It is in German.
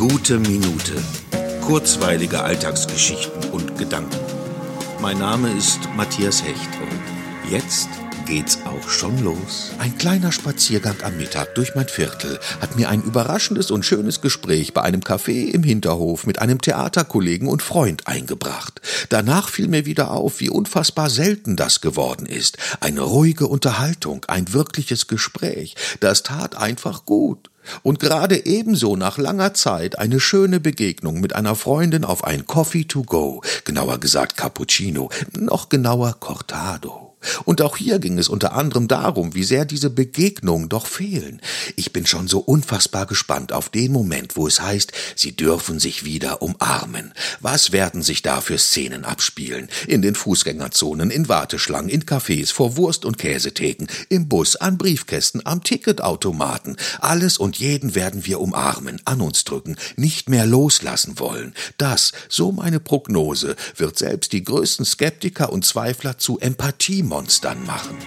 Gute Minute. Kurzweilige Alltagsgeschichten und Gedanken. Mein Name ist Matthias Hecht und jetzt geht's auch schon los. Ein kleiner Spaziergang am Mittag durch mein Viertel hat mir ein überraschendes und schönes Gespräch bei einem Café im Hinterhof mit einem Theaterkollegen und Freund eingebracht. Danach fiel mir wieder auf, wie unfassbar selten das geworden ist. Eine ruhige Unterhaltung, ein wirkliches Gespräch. Das tat einfach gut. Und gerade ebenso nach langer Zeit eine schöne Begegnung mit einer Freundin auf ein Coffee to go, genauer gesagt Cappuccino, noch genauer Cortado. Und auch hier ging es unter anderem darum, wie sehr diese Begegnungen doch fehlen. Ich bin schon so unfassbar gespannt auf den Moment, wo es heißt, sie dürfen sich wieder umarmen. Was werden sich da für Szenen abspielen? In den Fußgängerzonen, in Warteschlangen, in Cafés, vor Wurst- und Käsetheken, im Bus, an Briefkästen, am Ticketautomaten. Alles und jeden werden wir umarmen, an uns drücken, nicht mehr loslassen wollen. Das, so meine Prognose, wird selbst die größten Skeptiker und Zweifler zu Empathie Monstern machen.